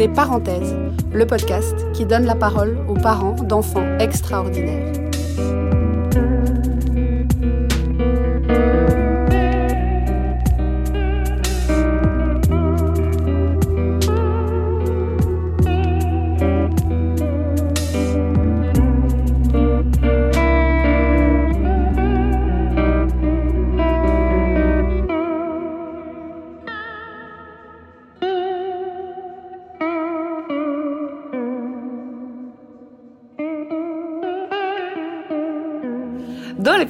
écoutez Parenthèse, le podcast qui donne la parole aux parents d'enfants extraordinaires.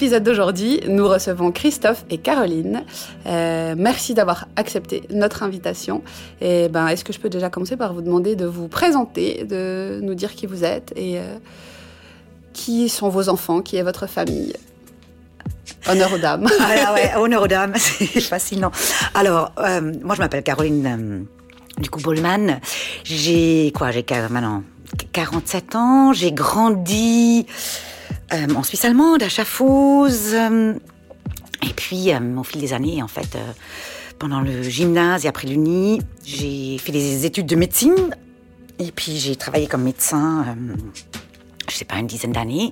L'épisode d'aujourd'hui, nous recevons Christophe et Caroline. Euh, merci d'avoir accepté notre invitation. Et ben, est-ce que je peux déjà commencer par vous demander de vous présenter, de nous dire qui vous êtes et euh, qui sont vos enfants, qui est votre famille? Honneur aux dames. Ah ouais, honneur aux dames, c'est non. Alors, euh, moi je m'appelle Caroline du coup. J'ai quoi J'ai maintenant 47 ans. J'ai grandi euh, en Suisse allemande, à Schaffhouse. euh, et puis, euh, au fil des années, en fait, pendant le gymnase et après l'uni, j'ai fait des études de médecine. Et puis, j'ai travaillé comme médecin, je sais pas, une dizaine d'années.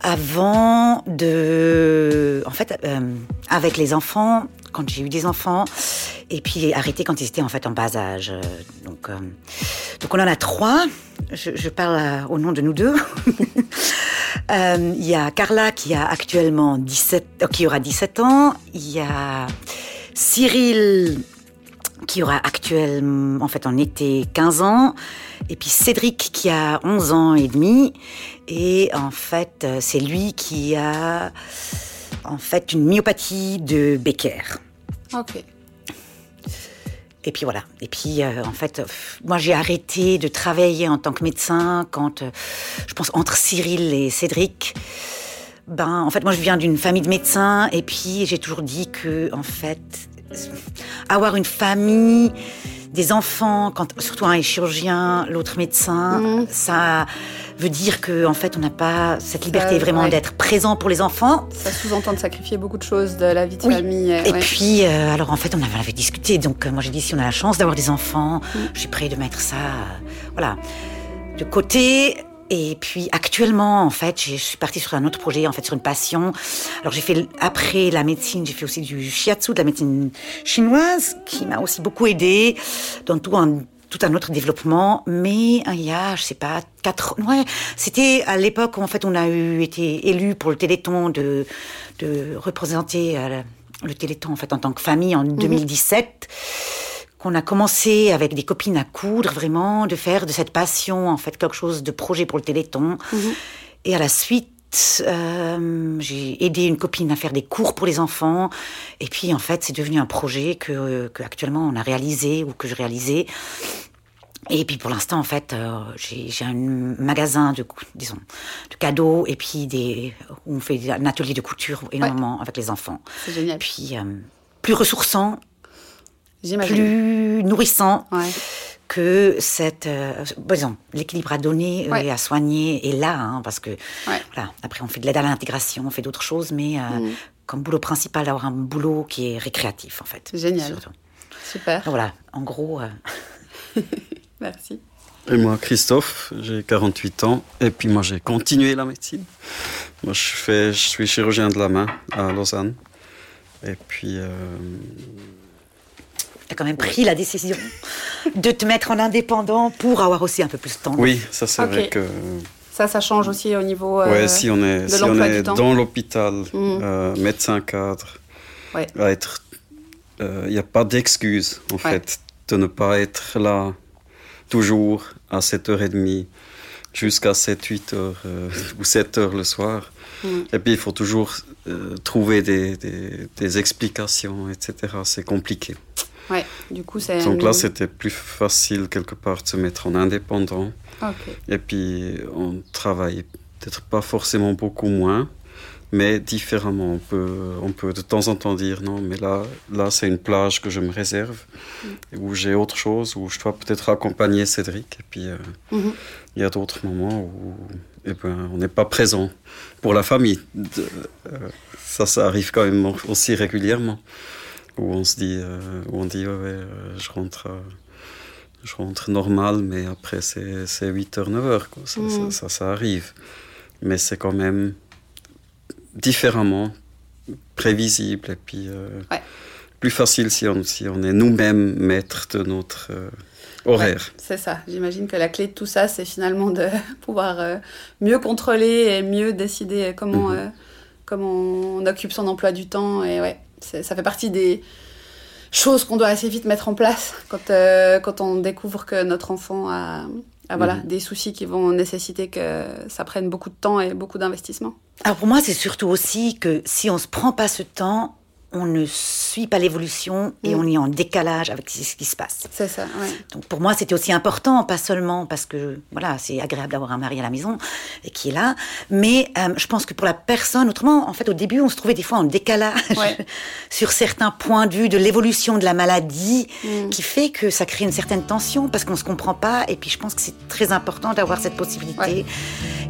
Avant de. En fait, avec les enfants, quand j'ai eu des enfants, et puis arrêté quand ils étaient en fait en bas âge. Donc, donc on en a trois. Je, parle au nom de nous deux. Euh, Il y a Carla qui a actuellement 17, euh, qui aura 17 ans. Il y a Cyril qui aura actuellement, en fait, en été 15 ans. Et puis Cédric qui a 11 ans et demi. Et en fait, euh, c'est lui qui a, en fait, une myopathie de Becker. Ok. Et puis voilà. Et puis euh, en fait, moi j'ai arrêté de travailler en tant que médecin quand, euh, je pense, entre Cyril et Cédric. Ben, en fait, moi je viens d'une famille de médecins et puis j'ai toujours dit que, en fait, avoir une famille, des enfants, quand surtout un est chirurgien, l'autre médecin, Mhm. ça veut dire que, en fait, on n'a pas cette liberté Ça, vraiment ouais. d'être présent pour les enfants. Ça sous-entend de sacrifier beaucoup de choses de la vie de Oui. famille. euh, Et ouais. puis, euh, alors en fait, on avait, on avait discuté. Donc, euh, moi, j'ai dit si on a la chance d'avoir des enfants, Mm. je suis prêt de mettre ça, euh, voilà, de côté. Et puis, actuellement, en fait, je suis partie sur un autre projet, en fait, sur une passion. Alors, j'ai fait après la médecine, j'ai fait aussi du shiatsu, de la médecine chinoise, qui m'a aussi beaucoup aidé dans tout un tout un autre développement, mais il y a, je sais pas, quatre, ouais, c'était à l'époque où en fait on a eu été élu pour le Téléthon de de représenter euh, le Téléthon en fait en tant que famille en 2017 qu'on a commencé avec des copines à coudre vraiment de faire de cette passion en fait quelque chose de projet pour le Téléthon et à la suite euh, j'ai aidé une copine à faire des cours pour les enfants et puis en fait c'est devenu un projet que, que actuellement on a réalisé ou que je réalisais et puis pour l'instant, en fait, euh, j'ai un magasin de, cou- disons, de cadeaux et puis des, où on fait un atelier de couture énormément avec les enfants. C'est génial. Puis euh, plus ressourçant. Plus nourrissant Ouais. que cette, euh, bon, l'équilibre à donner euh, Ouais. et à soigner est là, hein, parce que Ouais. voilà, après on fait de l'aide à l'intégration, on fait d'autres choses, mais euh, Mm. comme boulot principal, d'avoir un boulot qui est récréatif en fait. Génial. surtout. Super. Donc, voilà, en gros. euh, Merci. Et moi, Christophe, j'ai 48 ans. Et puis moi, j'ai continué la médecine. Moi, je, fais, je suis chirurgien de la main à Lausanne. Et puis, euh, Quand même pris la décision de te mettre en indépendant pour avoir aussi un peu plus de temps. oui, ça c'est vrai que... Ça, ça change aussi au niveau. euh, ouais, si on est, de si on est du temps. dans l'hôpital, Mhm. euh, médecin cadre, Ouais. à être... Il n'y a pas d'excuse, en Ouais. fait, de ne pas être là toujours à 7h30 jusqu'à 7-8 heures euh, ou 7 heures le soir. Mhm. Et puis, il faut toujours euh, trouver des, des- des explications, etc. C'est compliqué. Ouais. Du coup, c'est. Donc là, c'était plus facile, quelque part, de se mettre en indépendant. Et puis, on travaille peut-être pas forcément beaucoup moins, mais différemment. On peut, on peut de temps en temps dire non, mais là, là c'est une plage que je me réserve, où j'ai autre chose, où je dois peut-être accompagner Cédric. Et puis, euh, Mhm. il y a d'autres moments où, et ben, on n'est pas présent pour la famille. De- euh, ça, ça arrive quand même aussi régulièrement. Où on se dit, euh, où on dit ouais, ouais, euh, je rentre. euh, je rentre normal, mais après c'est c'est 8h, 9h. Quoi. Ça, Mhm. ça, ça, ça arrive. Mais c'est quand même différemment, prévisible et puis euh, Ouais. plus facile si on, si on est nous-mêmes maîtres de notre euh, horaire. C'est ça. J'imagine que la clé de tout ça, c'est finalement de pouvoir euh, mieux contrôler et mieux décider comment, Mhm. euh, comment on occupe son emploi du temps. Et ouais, ça fait partie des choses qu'on doit assez vite mettre en place quand, euh, quand on découvre que notre enfant a, a, voilà, Mhm. des soucis qui vont nécessiter que ça prenne beaucoup de temps et beaucoup d'investissement. Alors pour moi, c'est surtout aussi que si on se prend pas ce temps, on ne suit pas l'évolution et Mm. on est en décalage avec ce qui se passe. C'est ça, ouais. Donc pour moi, c'était aussi important, pas seulement parce que voilà, c'est agréable d'avoir un mari à la maison et qui est là, mais euh, je pense que pour la personne, autrement, en fait, au début, on se trouvait des fois en décalage Ouais. sur certains points de vue de l'évolution de la maladie, Mm. qui fait que ça crée une certaine tension parce qu'on se comprend pas. Et puis je pense que c'est très important d'avoir cette possibilité Ouais.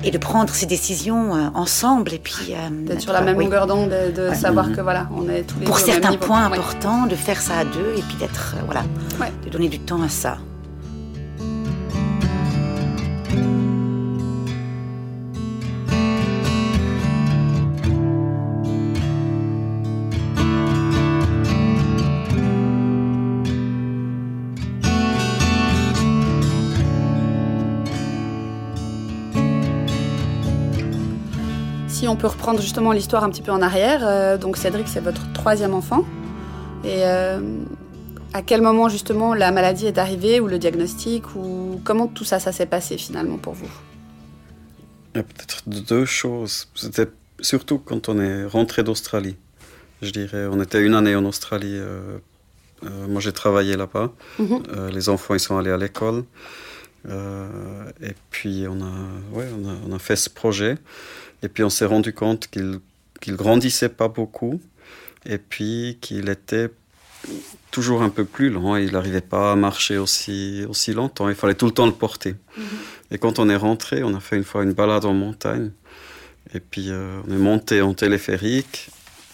et de prendre ces décisions euh, ensemble et puis euh, D'être sur la même oui. longueur d'onde, et de Ouais. savoir Mhm. que voilà, on est tous les Pour certains points Ouais. importants, de faire ça à deux et puis d'être euh, voilà, Ouais. de donner du temps à ça. On peut reprendre justement l'histoire un petit peu en arrière, euh, donc Cédric, c'est votre troisième enfant. Et euh, à quel moment justement la maladie est arrivée ou le diagnostic ou comment tout ça, ça s'est passé finalement pour vous? Il y a peut-être deux choses. C'était surtout quand on est rentré d'Australie. Je dirais, on était une année en Australie. euh, euh, moi, j'ai travaillé là-bas. Mhm. Euh, les enfants, ils sont allés à l'école. Et puis, on a, ouais, on, a, on a fait ce projet. Et puis, on s'est rendu compte qu'il qu'il grandissait pas beaucoup. Et puis, qu'il était toujours un peu plus lent. Il n'arrivait pas à marcher aussi, aussi longtemps. Il fallait tout le temps le porter. Et quand on est rentré, on a fait une fois une balade en montagne. Et puis euh, on est monté en téléphérique.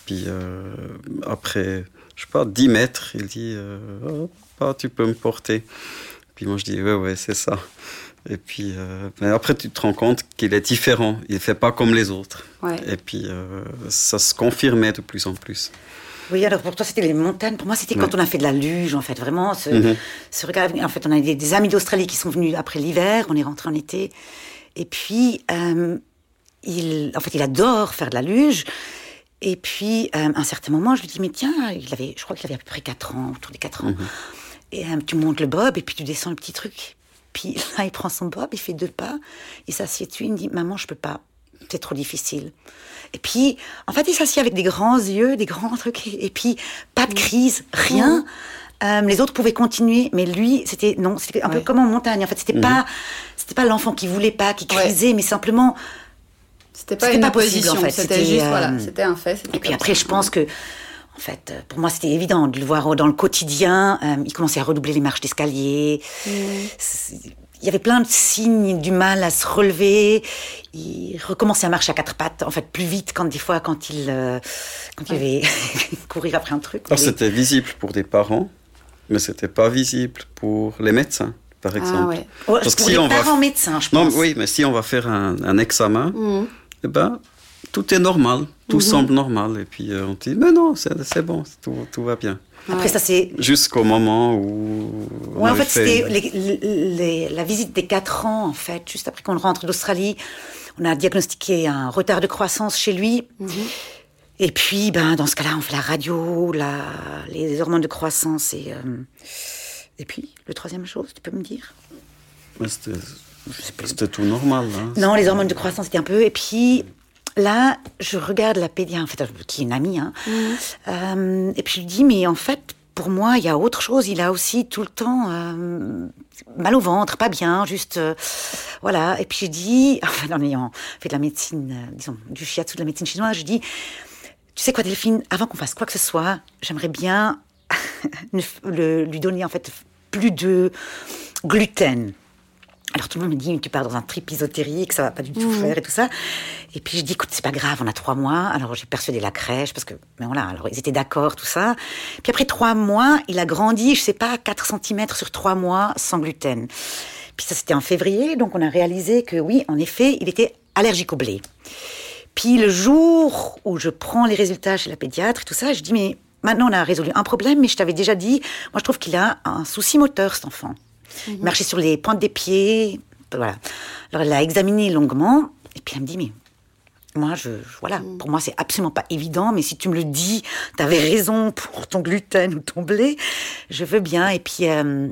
Puis euh, après, je sais pas, 10 mètres, il dit euh, Oh, papa, tu peux me porter. Puis moi je dis Ouais, ouais, c'est ça. Et puis euh, mais après, tu te rends compte qu'il est différent. Il ne fait pas comme les autres. Ouais. Et puis euh, ça se confirmait de plus en plus. Oui, alors pour toi, c'était les montagnes. Pour moi, c'était quand Ouais. on a fait de la luge, en fait, vraiment. Ce, Mhm. ce regard. En fait, on a des, des amis d'Australie qui sont venus après l'hiver. On est rentré en été. Et puis, euh, il, en fait, il adore faire de la luge. Et puis, euh, à un certain moment, je lui dis, mais tiens, il avait, je crois qu'il avait à peu près 4 ans, autour des 4 ans. Et euh, tu montes le bob et puis tu descends le petit truc. Puis là, il prend son bob, il fait deux pas, il s'assied dessus, il me dit, maman, je peux pas, c'est trop difficile. Et puis, en fait, il s'assied avec des grands yeux, des grands trucs, et puis pas de crise, rien. Euh, les autres pouvaient continuer, mais lui, c'était non, c'était un peu comme en montagne. En fait, c'était pas, c'était pas l'enfant qui voulait pas, qui Ouais. crisait, mais simplement. C'était pas C'était une pas possible, opposition, en fait. c'était C'était, juste, euh, voilà, c'était un fait. c'était Et puis après, ça. je pense que, en fait, euh, pour moi, c'était évident de le voir dans le quotidien. Euh, il commençait à redoubler les marches d'escalier. C'est- Il y avait plein de signes du mal à se relever. Il recommençait à marcher à quatre pattes, en fait, plus vite quand des fois, quand il, euh, quand il avait courir après un truc. Alors c'était visible pour des parents, mais c'était pas visible pour les médecins, par exemple. Ah ouais. Ouais, Parce que pour si les on va- parents médecins, je Non, pense. oui, mais si on va faire un, un examen, Mhm. eh ben, tout est normal, tout Mhm. semble normal. Et puis euh, on dit, mais non, c'est c'est bon, tout, tout va bien. Après, Ouais. ça, c'est Jusqu'au moment où. on Ouais, en fait, c'était la visite des 4 ans, en fait, juste après qu'on rentre d'Australie. On a diagnostiqué un retard de croissance chez lui. Mhm. Et puis, ben, dans ce cas-là, on fait la radio, la, les hormones de croissance. Et, euh, et puis, le troisième chose, tu peux me dire? C'était tout normal. hein. Non, les hormones de croissance, c'était un peu. Et puis, là, je regarde la pédiatre, en fait, qui est une amie. Hein, Euh, et puis, je lui dis, mais en fait, pour moi, il y a autre chose. Il a aussi tout le temps euh, mal au ventre, pas bien, juste. euh, voilà. Et puis, je dis, enfin, en ayant fait de la médecine, euh, disons, du shiatsu, de la médecine chinoise, je dis, tu sais quoi, Delphine, avant qu'on fasse quoi que ce soit, j'aimerais bien le- lui donner, en fait, plus de gluten. Alors tout le monde me dit, tu pars dans un trip ésotérique, ça va pas du tout faire et tout ça. Et puis je dis, écoute, c'est pas grave, on a trois mois. Alors j'ai persuadé la crèche parce que, mais voilà, alors ils étaient d'accord, tout ça. Puis après trois mois, il a grandi, je sais pas, 4 cm sur trois mois sans gluten. Puis ça c'était en février, donc on a réalisé que oui, en effet, il était allergique au blé. Puis le jour où je prends les résultats chez la pédiatre et tout ça, je dis, mais maintenant on a résolu un problème, mais je t'avais déjà dit, moi je trouve qu'il a un souci moteur cet enfant. Il marchait sur les pointes des pieds. Voilà. Alors elle l'a examiné longuement. Et puis elle me dit, mais moi, je, voilà, pour moi, c'est absolument pas évident, mais si tu me le dis, tu avais raison pour ton gluten ou ton blé, je veux bien. Et puis, euh,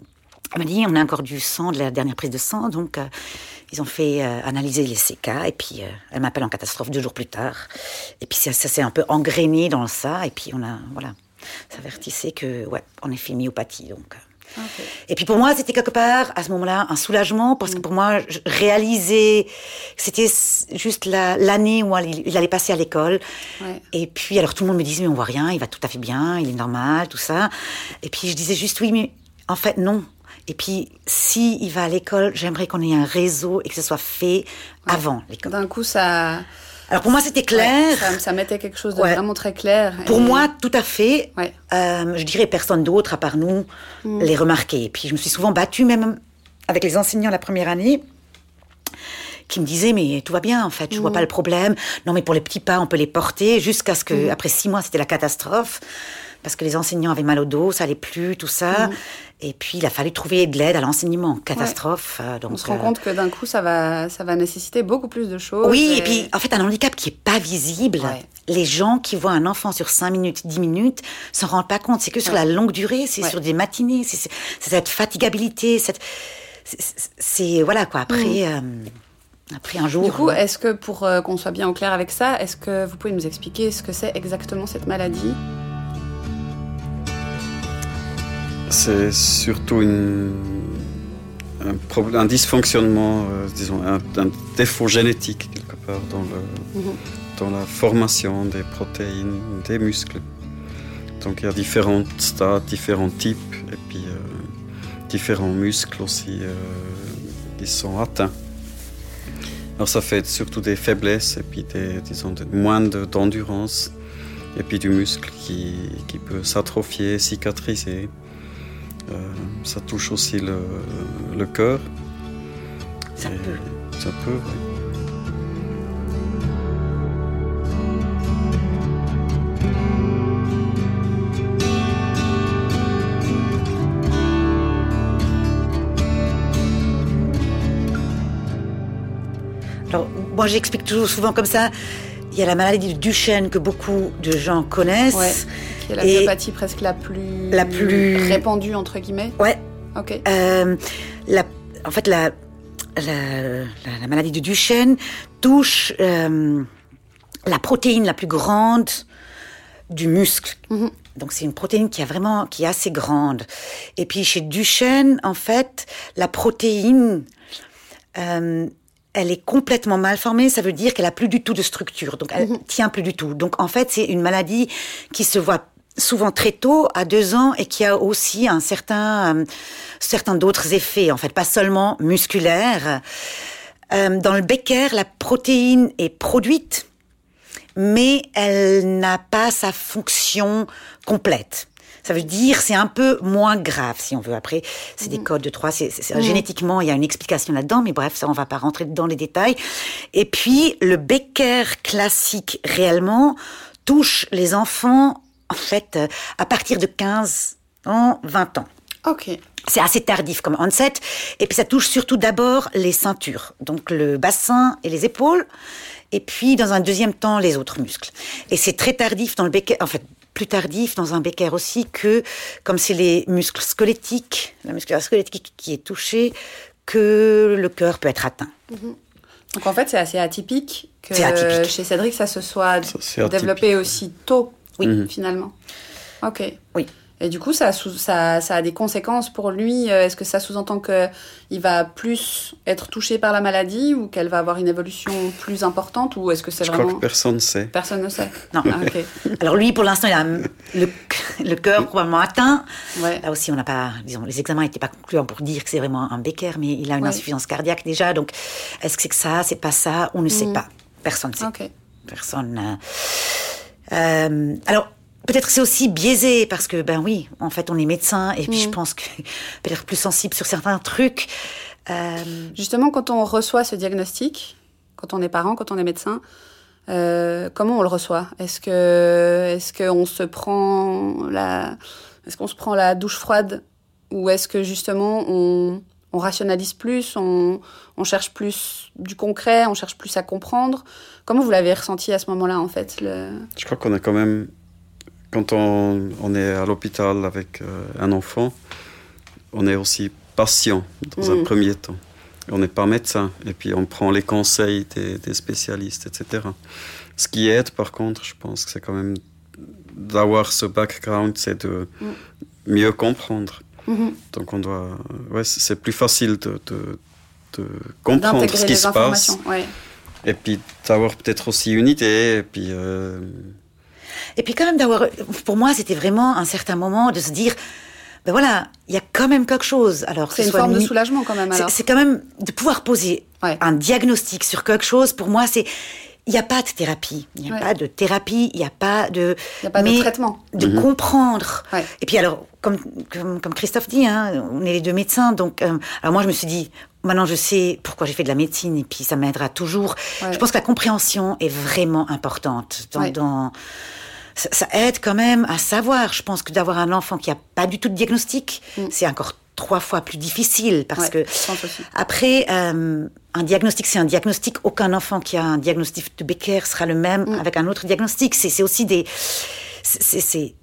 elle m'a dit, on a encore du sang de la dernière prise de sang, donc euh, ils ont fait euh, analyser les CK, et puis elle m'appelle en catastrophe deux jours plus tard. Et puis ça, ça s'est un peu engrainé dans ça, et puis on a, voilà, ça avertissait que, ouais, en effet, myopathie, donc. Et puis pour moi, c'était quelque part, à ce moment-là, un soulagement, parce que pour moi, je réalisais c'était juste l'année où il allait passer à l'école. Et puis, alors tout le monde me disait, mais on voit rien, il va tout à fait bien, il est normal, tout ça. Et puis je disais juste, oui, mais en fait, non. Et puis, si il va à l'école, j'aimerais qu'on ait un réseau et que ce soit fait avant l'école. D'un coup, ça... Alors pour moi, c'était clair. ça, mettait quelque chose de vraiment très clair. Pour moi, tout à fait. Euh, je dirais personne d'autre, à part nous, mm. les remarquer. Puis je me suis souvent battue, même avec les enseignants la première année, qui me disaient mais tout va bien en fait, je vois mm. pas le problème. Non mais pour les petits pas, on peut les porter jusqu'à ce que, mm. après six mois, c'était la catastrophe parce que les enseignants avaient mal au dos, ça allait plus, tout ça. Et puis, il a fallu trouver de l'aide à l'enseignement. Catastrophe. Euh, donc, on se rend euh, compte que d'un coup, ça va, ça va nécessiter beaucoup plus de choses. Oui, et, puis, en fait, un handicap qui est pas visible. Les gens qui voient un enfant sur 5 minutes, 10 minutes, s'en rendent pas compte. C'est que sur la longue durée, c'est sur des matinées, c'est cette fatigabilité, cette... C'est, voilà, quoi. Après... Mm. Euh, après un jour. Du coup, est-ce que pour qu'on soit bien au clair avec ça, est-ce que vous pouvez nous expliquer ce que c'est exactement cette maladie? C'est surtout une, un, problème, un dysfonctionnement, euh, disons, un, défaut génétique quelque part dans, le, mhm. dans la formation des protéines des muscles. Donc il y a différents stades, différents types, et puis euh, différents muscles aussi euh, qui sont atteints. Alors ça fait surtout des faiblesses et puis des, disons, moins d'endurance, et puis du muscle qui, qui peut s'atrophier, cicatriser. Euh, ça touche aussi le, le cœur. Ça peut. Ça peut, oui. Alors, moi j'explique toujours souvent comme ça, il y a la maladie de Duchenne que beaucoup de gens connaissent la myopathie presque la plus, la plus répandue, entre guillemets Ouais. Ok. Euh, la, en fait, la, la, la, maladie de Duchenne touche euh, la protéine la plus grande du muscle. Mhm. Donc c'est une protéine qui a vraiment qui est assez grande. Et puis chez Duchenne, en fait, la protéine euh, elle est complètement mal formée, ça veut dire qu'elle a plus du tout de structure, donc elle mhm. tient plus du tout. Donc en fait, c'est une maladie qui se voit souvent très tôt, à deux ans, et qui a aussi un certain, euh, certains d'autres effets, en fait, pas seulement musculaires. Euh, dans le Becker, la protéine est produite, mais elle n'a pas sa fonction complète. Ça veut dire c'est un peu moins grave, si on veut. Après, c'est des mhm. codes de trois. C'est, mhm. Génétiquement, il y a une explication là-dedans, mais bref, ça, on va pas rentrer dans les détails. Et puis, le Becker classique, réellement, touche les enfants en fait, euh, à partir de 15 ans, 20 ans. Ok. C'est assez tardif comme onset. Et puis ça touche surtout d'abord les ceintures, donc le bassin et les épaules. Et puis dans un deuxième temps, les autres muscles. Et c'est très tardif dans le Becker, en fait, plus tardif dans un Becker aussi que, comme c'est les muscles squelettiques, la musculature squelettique qui est touchée, que le cœur peut être atteint. Mhm. Donc en fait, c'est assez atypique que chez Cédric, ça se soit développé aussi tôt oui. Mhm. Finalement. Ok. Oui. Et du coup, ça, ça, ça a des conséquences pour lui. Euh, est-ce que ça sous-entend qu'il va plus être touché par la maladie ou qu'elle va avoir une évolution plus importante ou est-ce que c'est vraiment... Je crois que personne ne sait. Personne ne sait. Non. Ah, Alors lui, pour l'instant, il a le, le cœur probablement atteint. Ouais. Là aussi, on n'a pas, disons, les examens n'étaient pas concluants pour dire que c'est vraiment un Becker, mais il a une insuffisance cardiaque déjà. Donc, est-ce que c'est que ça, c'est pas ça? On ne sait mm. pas. Personne ne sait. Personne. Euh, euh, alors, peut-être c'est aussi biaisé parce que, ben oui, en fait, on est médecin et puis je mm. pense que peut-être plus sensible sur certains trucs. Euh, Justement, quand on reçoit ce diagnostic, quand on est parent, quand on est médecin, euh, comment on le reçoit? Est-ce que, est-ce qu'on se prend la, est-ce qu'on se prend la douche froide? Ou est-ce que justement on, on rationalise plus, on, on, cherche plus du concret, on cherche plus à comprendre? Comment vous l'avez ressenti à ce moment-là, en fait le... Je crois qu'on a quand même, quand on, on est à l'hôpital avec euh, un enfant, on est aussi patient dans un mm. premier temps. On n'est pas médecin, et puis on prend les conseils des, des, spécialistes, etc. Ce qui aide, par contre, je pense que c'est quand même d'avoir ce background, c'est de mm. mieux comprendre. Mhm. Donc on doit, ouais, c'est plus facile de, de, de comprendre ce qui se passe. Et puis d'avoir peut-être aussi une idée. Et puis, euh, et puis quand même d'avoir, pour moi, c'était vraiment un certain moment de se dire, ben voilà, il y a quand même quelque chose. Alors c'est une forme de soulagement quand même. C'est quand même de pouvoir poser un diagnostic sur quelque chose. Pour moi, c'est il n'y a pas de thérapie. Il n'y a pas de thérapie, il n'y a pas de. Il a pas de traitement. De mhm. comprendre. Et puis, alors, comme, comme, Christophe dit, hein, on est les deux médecins. Donc, euh, alors moi, je me suis dit, maintenant, je sais pourquoi j'ai fait de la médecine et puis ça m'aidera toujours. Je pense que la compréhension est vraiment importante dans. ça, aide quand même à savoir. Je pense que d'avoir un enfant qui n'a pas du tout de diagnostic, mm. c'est encore trois fois plus difficile parce que après euh, un diagnostic c'est un diagnostic aucun enfant qui a un diagnostic de Becker sera le même mm. avec un autre diagnostic c'est aussi des c'est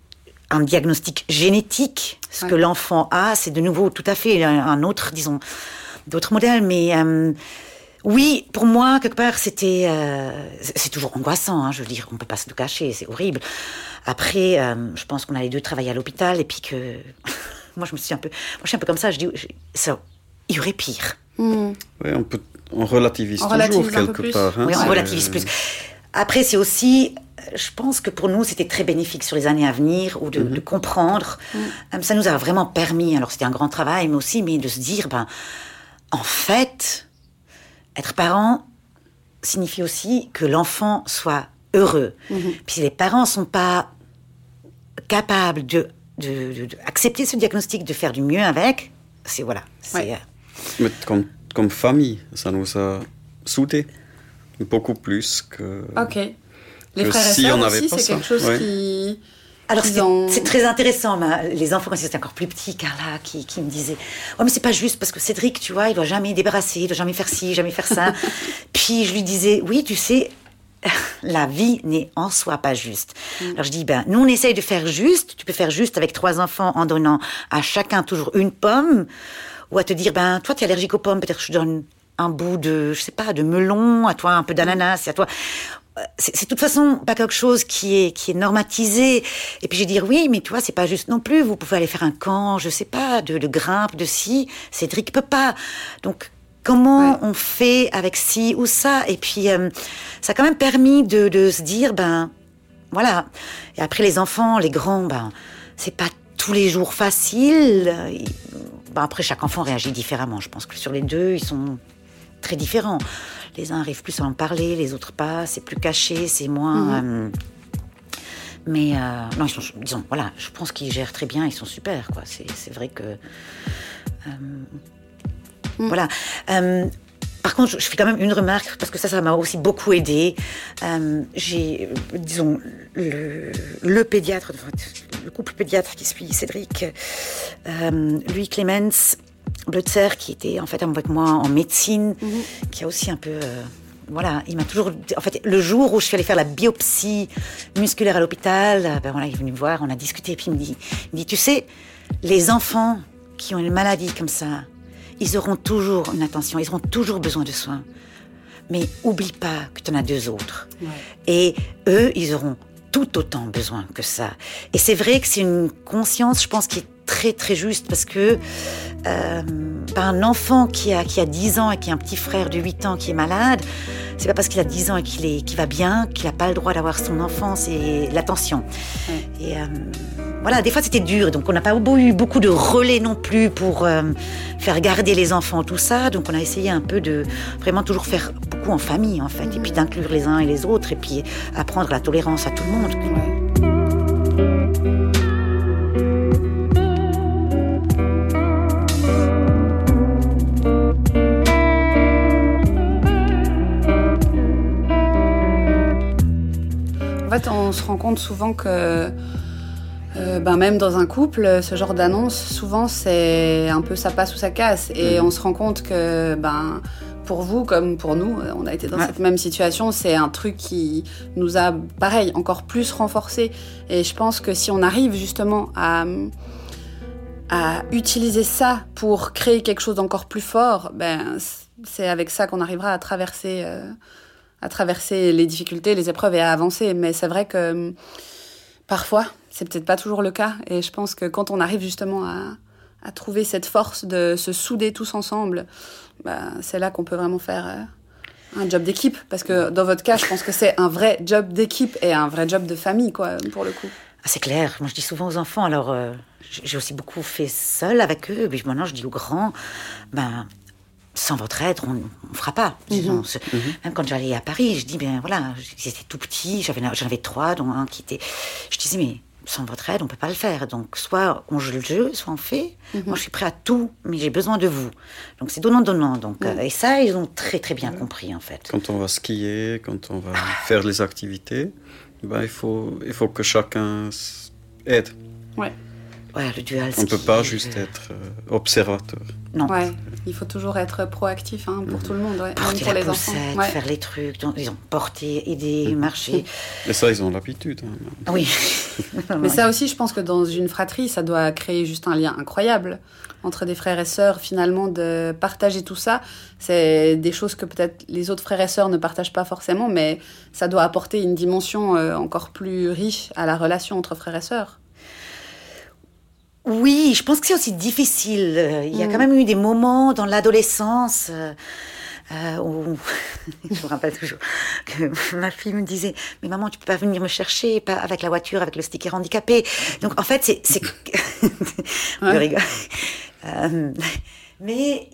un diagnostic génétique ce que l'enfant a c'est de nouveau tout à fait un, autre disons d'autres modèles mais euh, oui, pour moi, quelque part, c'était, euh, c'est toujours angoissant. Hein, je veux dire, on peut pas se le cacher, c'est horrible. Après, je pense qu'on a les deux travaillé à l'hôpital et puis que moi, je me suis un peu, moi, je suis un peu comme ça. Je dis, ça, il y aurait pire. Hmm. Oui, on peut, on relativise toujours quelque part. Hein, oui, on relativise plus. Après, c'est aussi, je pense que pour nous, c'était très bénéfique sur les années à venir, ou de, mhm. comprendre. Hmm. Ça nous a vraiment permis, alors c'était un grand travail, mais aussi, mais de se dire, ben, en fait, être parent signifie aussi que l'enfant soit heureux. Mhm. Puis si les parents sont pas capables de d'accepter ce diagnostic, de faire du mieux avec, c'est voilà. Euh, comme, comme, famille, ça nous a soudés beaucoup plus que. Ok. Les frères et sœurs aussi, c'est quelque chose qui. Alors c'est très intéressant, les enfants quand c'était encore plus petit, Carla qui, qui me disait « Oh mais c'est pas juste parce que Cédric, tu vois, il doit jamais débarrasser, il doit jamais faire ci, jamais faire ça. » Puis je lui disais « Oui, tu sais, la vie n'est en soi pas juste. Mm. Alors je dis, ben, nous on essaye de faire juste. Tu peux faire juste avec trois enfants en donnant à chacun toujours une pomme, ou à te dire, ben, toi tu es allergique aux pommes, peut-être je donne un bout de, je sais pas, de melon, à toi un peu d'ananas, à toi. C'est de toute façon pas quelque chose qui est qui est normatisé. Et puis je vais dire oui, mais toi c'est pas juste non plus. Vous pouvez aller faire un camp, je sais pas, de, de grimpe, de si. Cédric peut pas. Donc Comment on fait avec ci ou ça? Et puis, euh, ça a quand même permis de, se dire, ben, voilà. Et après, les enfants, les grands, ben, c'est pas tous les jours facile. Ben, après, chaque enfant réagit différemment. Je pense que sur les deux, ils sont très différents. Les uns arrivent plus à en parler, les autres pas. C'est plus caché, c'est moins. Mhm. Euh, mais euh, non, ils sont, disons, voilà, je pense qu'ils gèrent très bien, ils sont super, quoi. C'est vrai que. Mm. Voilà. Euh, par contre, je fais quand même une remarque, parce que ça, ça m'a aussi beaucoup aidé. Euh, j'ai, disons, le, pédiatre, le couple pédiatre qui suit Cédric, euh, lui, Clemens Blutzer, qui était en fait avec moi en médecine, mm-hmm. qui a aussi un peu... voilà, il m'a toujours. En fait, le jour où je suis allée faire la biopsie musculaire à l'hôpital, ben voilà, il est venu me voir, on a discuté, et puis il me dit, il me dit, tu sais, les enfants qui ont une maladie comme ça, ils auront toujours une attention, ils auront toujours besoin de soins. Mais oublie pas que tu en as deux autres. Et eux, ils auront tout autant besoin que ça. Et c'est vrai que c'est une conscience, je pense, qui est très très juste parce que euh, un enfant qui a, qui a 10 ans et qui a un petit frère de 8 ans qui est malade, c'est pas parce qu'il a 10 ans et qu'il qui va bien qu'il n'a pas le droit d'avoir son enfance et l'attention. Et euh, voilà, des fois c'était dur, donc on n'a pas eu beaucoup de relais non plus pour euh, faire garder les enfants, tout ça. Donc on a essayé un peu de vraiment toujours faire beaucoup en famille en fait, et puis d'inclure les uns et les autres, et puis apprendre la tolérance à tout le monde. En fait, on se rend compte souvent que euh, ben même dans un couple, ce genre d'annonce, souvent c'est un peu ça passe ou ça casse. Et mhm. on se rend compte que ben, pour vous comme pour nous, on a été dans cette même situation, c'est un truc qui nous a, pareil, encore plus renforcé. Et je pense que si on arrive justement à, à utiliser ça pour créer quelque chose d'encore plus fort, ben, c'est avec ça qu'on arrivera à traverser, euh, à traverser les difficultés, les épreuves et à avancer. Mais c'est vrai que parfois, c'est peut-être pas toujours le cas. Et je pense que quand on arrive justement à, trouver cette force de se souder tous ensemble, bah, c'est là qu'on peut vraiment faire euh, un job d'équipe. Parce que dans votre cas, je pense que c'est un vrai job d'équipe et un vrai job de famille, quoi, pour le coup. Ah, c'est clair. Moi, je dis souvent aux enfants, alors euh, j'ai aussi beaucoup fait seul avec eux. Puis maintenant, je dis aux grands, ben, sans votre aide, on ne fera pas. Mhm. Mhm. Même quand j'allais à Paris, je dis, ben voilà, j'étais tout petit, j'avais, j'en avais trois, dont un qui était. Je disais, mais sans votre aide, on peut pas le faire. Donc, soit on joue le jeu, soit on fait. Mhm. Moi, je suis prêt à tout, mais j'ai besoin de vous. Donc, c'est donnant-donnant. Donc, mhm. euh, et ça, ils ont très, très bien compris, en fait. Quand on va skier, quand on va faire les activités, ben, il, faut, il faut que chacun aide. Ouais. Ouais, le dual On ne peut pas juste être euh, observateur. Non. Ouais, il faut toujours être proactif hein, pour mhm. tout le monde, ouais. Porter pour les enfants. faire les trucs, ils ont porté, aider, marcher. Mais ça, ils ont l'habitude. Hein. Oui. Mais ça aussi, je pense que dans une fratrie, ça doit créer juste un lien incroyable entre des frères et sœurs, finalement, de partager tout ça. C'est des choses que peut-être les autres frères et sœurs ne partagent pas forcément, mais ça doit apporter une dimension euh, encore plus riche à la relation entre frères et sœurs. Oui, je pense que c'est aussi difficile. Euh, il y a quand mm. même eu des moments dans l'adolescence euh, euh, où je me rappelle toujours que ma fille me disait "Mais maman, tu peux pas venir me chercher, pas avec la voiture, avec le sticker handicapé." Donc en fait, c'est c'est rigole. mais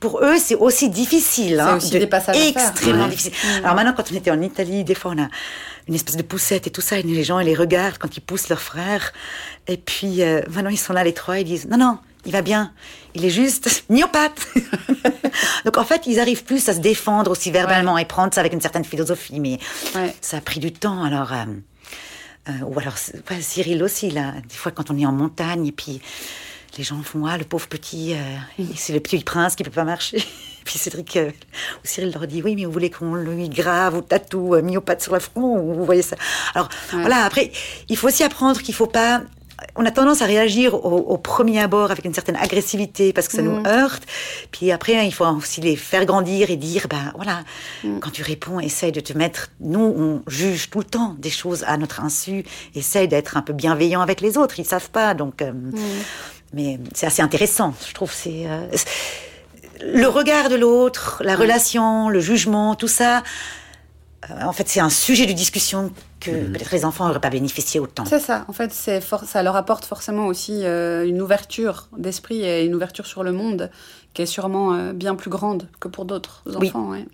pour eux, c'est aussi difficile. Hein, aussi des extrêmement difficile. Mm. Alors maintenant, quand on était en Italie, des fois, on a une espèce de poussette et tout ça, et les gens, ils les regardent quand ils poussent leur frère. Et puis, euh, maintenant, ils sont là, les trois, ils disent, non, non, il va bien. Il est juste myopathe. Donc, en fait, ils arrivent plus à se défendre aussi verbalement et prendre ça avec une certaine philosophie. Mais ça a pris du temps. Alors, euh, euh, ou alors, Cyril aussi, là, des fois, quand on est en montagne, et puis les gens font ah le pauvre petit mm. c'est le petit prince qui peut pas marcher puis Cédric euh, ou Cyril leur dit oui, mais vous voulez qu'on lui grave ou tatoue euh, myopathe sur le front ou vous voyez ça. Alors voilà, après, il faut aussi apprendre qu'il faut pas on a tendance à réagir au, premier abord avec une certaine agressivité parce que ça nous mm. heurte. Puis après, il faut aussi les faire grandir et dire, ben voilà, mm. quand tu réponds, essaye de te mettre. Nous, on juge tout le temps des choses à notre insu. Essaye d'être un peu bienveillant avec les autres. Ils savent pas, donc. Euh, mm. Mais c'est assez intéressant, je trouve. C'est le regard de l'autre, la relation, le jugement, tout ça, euh, en fait, c'est un sujet de discussion que mhm. peut-être les enfants n'auraient pas bénéficié autant. C'est ça. En fait, c'est ça leur apporte forcément aussi euh, une ouverture d'esprit et une ouverture sur le monde qui est sûrement euh, bien plus grande que pour d'autres enfants. Oui.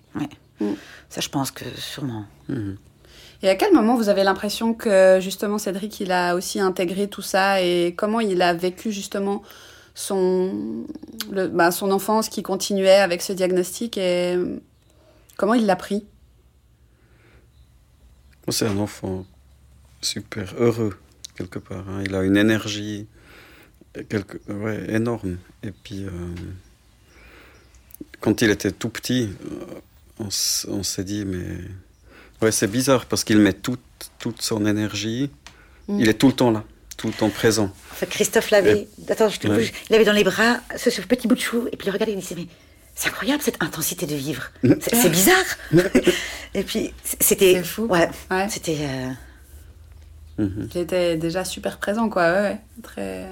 Mm. Ça, je pense que sûrement. Mhm. Et à quel moment vous avez l'impression que justement Cédric, il a aussi intégré tout ça et comment il a vécu justement son, le, bah, son enfance qui continuait avec ce diagnostic et comment il l'a pris? C'est un enfant super heureux, quelque part. Hein. Il a une énergie quelque, ouais, énorme. Et puis, euh, quand il était tout petit, euh, on, s'est dit, mais ouais, c'est bizarre parce qu'il met toute, toute son énergie. Mm. Il est tout le temps là tout le temps présent. Christophe l'avait. Attends, je te bouge. Il avait dans les bras ce, petit bout de chou, et puis il regardait et il disait Mais c'est incroyable cette intensité de vivre. C'est bizarre. et puis c'était. fou. Ouais. C'était. Euh, Mhm. qui était déjà super présent, quoi. Ouais, ouais, très.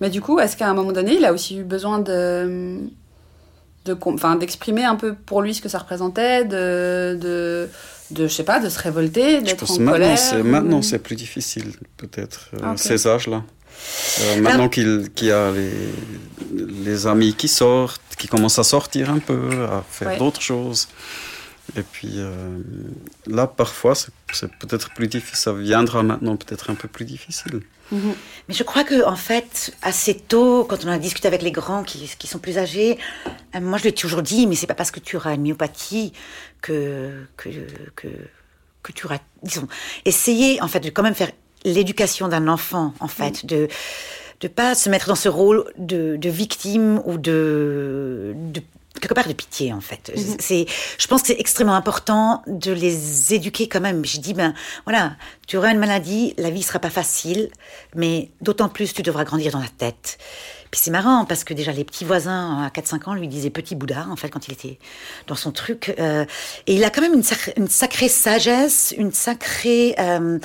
Mais du coup, est-ce qu'à un moment donné, il a aussi eu besoin de, de, com- enfin, d'exprimer un peu pour lui ce que ça représentait, de, de, de je sais pas, de se révolter, d'être en maintenant, colère c'est, ou- maintenant c'est plus difficile, peut-être, euh, Ok. ces âges-là. Euh, maintenant qu'il, qu'il y a les, les amis qui sortent, qui commencent à sortir un peu, à faire Ouais. d'autres choses. Et puis euh, là, parfois, c'est peut-être plus difficile. Ça viendra maintenant peut-être un peu plus difficile. Mhm. Mais je crois que en fait, assez tôt, quand on a discuté avec les grands qui, qui sont plus âgés, euh, moi je lui ai toujours dit, mais c'est pas parce que tu auras une myopathie que que que que tu auras, disons, essayer en fait de quand même faire l'éducation d'un enfant, en fait, de de pas se mettre dans ce rôle de, de victime ou de, de quelque part de pitié en fait. C'est, je pense que c'est extrêmement important de les éduquer quand même. Je dis ben voilà, tu auras une maladie, la vie sera pas facile, mais d'autant plus tu devras grandir dans la tête. Puis c'est marrant parce que déjà les petits voisins à 4-5 ans lui disaient petit Bouddha en fait quand il était dans son truc. euh, et il a quand même une, sacrée- une sacrée sagesse, une sacrée euh,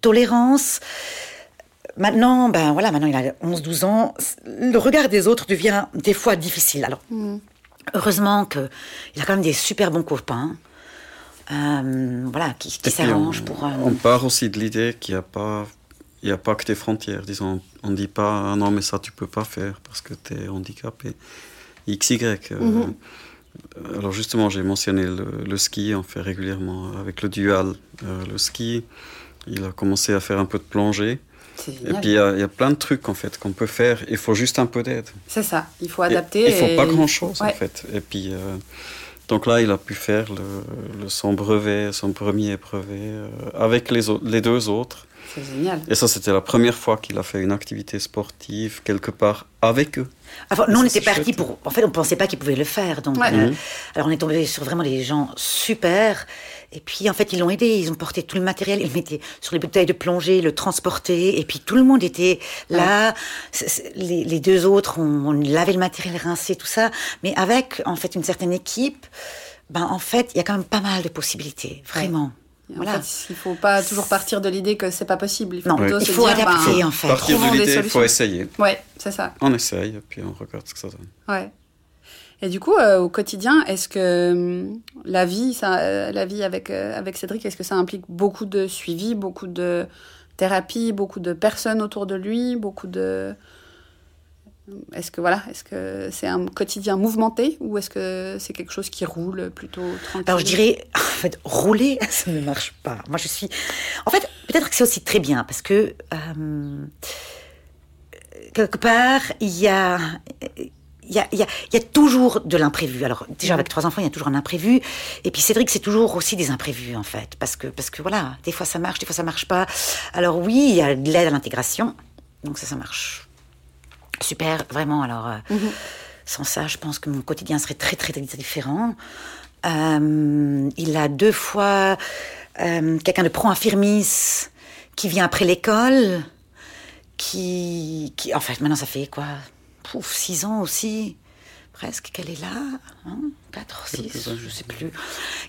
tolérance. Maintenant, ben voilà, maintenant il a 11-12 ans. Le regard des autres devient des fois difficile. Alors, heureusement que il a quand même des super bons copains. euh, voilà, qui, qui s'arrangent pour. euh, on part aussi de l'idée qu'il n'y a pas... Il n'y a pas que des frontières, disons. On ne dit pas, ah non, mais ça, tu peux pas faire parce que tu es handicapé. X, Y. euh, Mhm. Alors justement, j'ai mentionné le, le ski, on fait régulièrement avec le dual. euh, le ski, il a commencé à faire un peu de plongée. Et puis il y, a- il y a plein de trucs en fait qu'on peut faire. Il faut juste un peu d'aide. C'est ça, il faut Et- adapter. Il faut et- pas grand chose en fait. Et puis euh, donc là, il a pu faire le, le- son brevet, son premier brevet euh, avec les, deux autres. C'est génial. Et ça, c'était la première fois qu'il a fait une activité sportive quelque part avec eux. Enfin, nous, on était partis chouette. pour. En fait, on pensait pas qu'ils pouvaient le faire. Donc, Ouais. euh, Mhm. alors, on est tombé sur vraiment des gens super. Et puis, en fait, ils l'ont aidé. Ils ont porté tout le matériel. Ils le mettaient sur les bouteilles de plongée, le transportaient. Et puis, tout le monde était là. Les, les deux autres, on, on lavait le matériel, rincé, tout ça. Mais avec, en fait, une certaine équipe, ben, en fait, il y a quand même pas mal de possibilités. Vraiment. En Voilà. fait, il faut pas toujours partir de l'idée que c'est pas possible. Il faut Non, plutôt il se faut dire, adapter, ben, en fait. Partir de des l'idée, il faut essayer. Ouais, c'est ça. On essaye puis on regarde ce que ça donne. Ouais. Et du coup, euh, au quotidien, est-ce que hum, la vie, euh, la vie avec euh, avec Cédric, est-ce que ça implique beaucoup de suivi, beaucoup de thérapie, beaucoup de personnes autour de lui, beaucoup de est-ce que voilà, est-ce que c'est un quotidien mouvementé ou est-ce que c'est quelque chose qui roule plutôt tranquille? Alors je dirais, en fait, rouler, ça ne marche pas. Moi, je suis. En fait, peut-être que c'est aussi très bien parce que euh, quelque part, il y a. Il y, a, il, y a, il y a toujours de l'imprévu. Alors déjà avec trois enfants, il y a toujours un imprévu. Et puis Cédric, c'est toujours aussi des imprévus en fait, parce que parce que voilà, des fois ça marche, des fois ça marche pas. Alors oui, il y a de l'aide à l'intégration, donc ça, ça marche super, vraiment. Alors euh, Mhm. sans ça, je pense que mon quotidien serait très très, très différent. Euh, il a deux fois euh, quelqu'un de pro-infirmis qui vient après l'école, qui, qui, en fait, maintenant ça fait quoi, Pouf, six ans aussi, presque qu'elle est là, hein, quatre, six, Quelques années. je sais plus,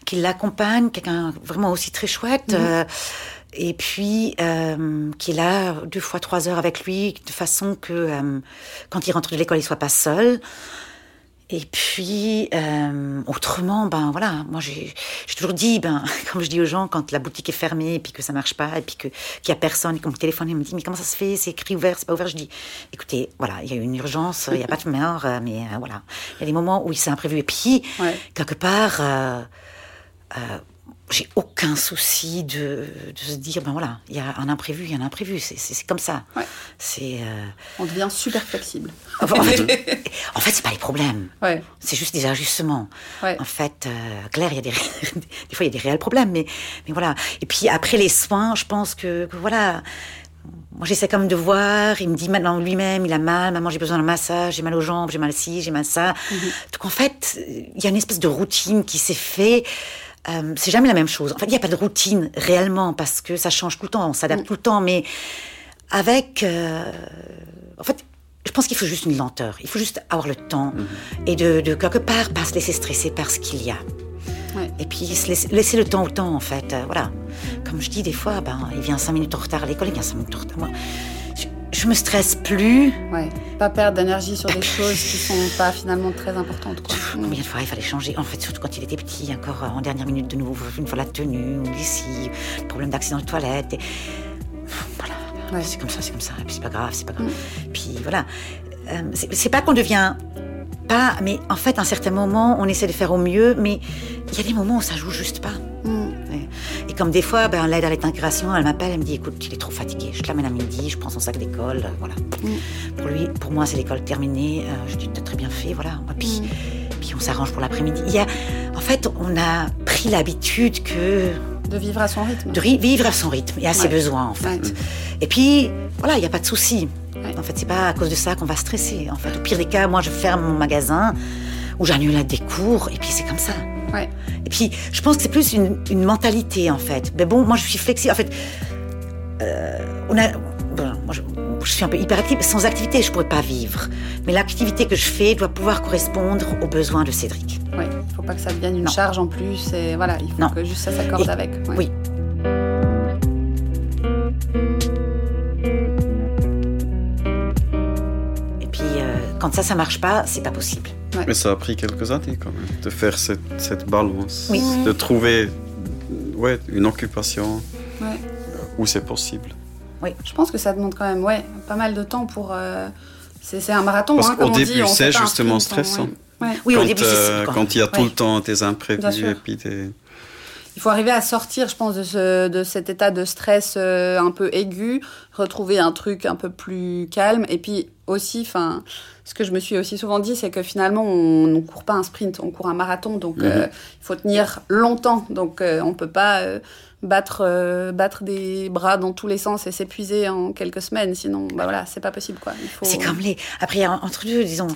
qui l'accompagne, quelqu'un vraiment aussi très chouette. euh, et puis, euh, qui est là deux fois trois heures avec lui, de façon que euh, quand il rentre de l'école, il soit pas seul. Et puis, euh, autrement, ben voilà, moi j'ai toujours dit, ben, comme je dis aux gens, quand la boutique est fermée et puis que ça marche pas et puis que- qu'il y a personne et qu'on me téléphone et me dit, mais comment ça se fait? C'est écrit ouvert, c'est pas ouvert Je dis, écoutez, voilà, il y a eu une urgence, il n'y a pas de mort, euh, mais euh, voilà, il y a des moments où il s'est imprévu. Et puis, Ouais. quelque part, euh, euh, j'ai aucun souci de, de se dire, ben voilà, il y a un imprévu, il y a un imprévu, c'est- c'est c'est comme ça. Ouais. C'est. euh, On devient super flexible. C'est. Ouais, juste des ajustements. ouais. En fait, euh, Claire, il y a des, des fois il y a des réels problèmes, mais, mais voilà. Et puis après les soins, je pense que, que voilà. Moi, j'essaie comme de voir. Il me dit maintenant lui-même, il a mal. Maman, j'ai besoin d'un massage. J'ai mal aux jambes. J'ai mal ci, j'ai mal ça. Donc en fait, il y a une espèce de routine qui s'est fait. Euh, c'est jamais la même chose. En fait, il n'y a pas de routine réellement parce que ça change tout le temps. On s'adapte tout le temps, mais avec. euh, en fait, je pense qu'il faut juste une lenteur. Il faut juste avoir le temps et de, de quelque part pas se laisser stresser par ce qu'il y a. Ouais. Et puis se laisser, laisser le temps au temps, en fait. euh, voilà. Comme je dis, des fois, ben, il vient cinq minutes en retard à l'école, il vient cinq minutes en retard. Moi, je, je me stresse plus. Ouais. Pas perdre d'énergie sur des choses qui sont pas finalement très importantes. Quoi. Mm. Combien de fois il fallait changer En fait, surtout quand il était petit, encore euh, en dernière minute de nouveau, une fois la tenue, ou ici, problème d'accident de toilette. Et... Voilà, Ouais. c'est comme ça, c'est comme ça. Et puis c'est pas grave, c'est pas grave. Mm. Puis voilà. Euh, c'est pas qu'on devient pas, mais en fait, à un certain moment, on essaie de faire au mieux, mais il y a des moments où ça joue juste pas. Mm. Et comme des fois, ben, l'aide à l'intégration, elle m'appelle, elle me dit écoute, il est trop fatigué, je te l'amène à midi, je prends son sac d'école, euh, voilà. Pour lui, pour moi, c'est l'école terminée, euh, je dis t'as très bien fait, voilà. Et puis, puis on s'arrange pour l'après-midi. En fait, on a pris l'habitude que De vivre à son rythme. de vivre à son rythme et à ses besoins, en fait. Ouais. Et puis, voilà, il n'y a pas de souci. Ouais. En fait, c'est pas à cause de ça qu'on va stresser. En fait, au pire des cas, moi, je ferme mon magasin ou j'annule des cours, et puis c'est comme ça. Et puis, je pense que c'est plus une, une mentalité, en fait. Mais bon, moi, je suis flexible. En fait, euh, on a. bon, moi, je, je suis un peu hyperactive. Sans activité, je pourrais pas vivre. Mais l'activité que je fais doit pouvoir correspondre aux besoins de Cédric. Ouais. Pas que ça devienne une Non. charge en plus. Et voilà, il faut Non. que juste ça s'accorde Et- avec. ouais. Oui. Et puis, euh, quand ça, ça marche pas, c'est pas possible. Mais ça a pris quelques années quand même de faire cette, cette balance, Oui. de trouver ouais, une occupation Ouais. où c'est possible. Je pense que ça demande quand même ouais, pas mal de temps pour. euh, C'est c'est un marathon. Parce hein, qu'au comme on dit, début, c'est un justement stressant. ouais. Ouais. Oui, quand, au début, c'est euh, quand- quand il y a tout Ouais. le temps des Bien imprévus et puis des... Il faut arriver à sortir, je pense, de, ce, de cet état de stress euh, un peu aigu, retrouver un truc un peu plus calme. Et puis aussi, enfin, ce que je me suis aussi souvent dit, c'est que finalement, on ne court pas un sprint, on court un marathon. Donc, Mhm. euh, il faut tenir longtemps. Donc, euh, on ne peut pas euh, battre, euh, battre des bras dans tous les sens et s'épuiser en quelques semaines. Sinon, bah voilà, c'est pas possible. quoi. Faut... C'est comme les. Après, en- entre deux, disons,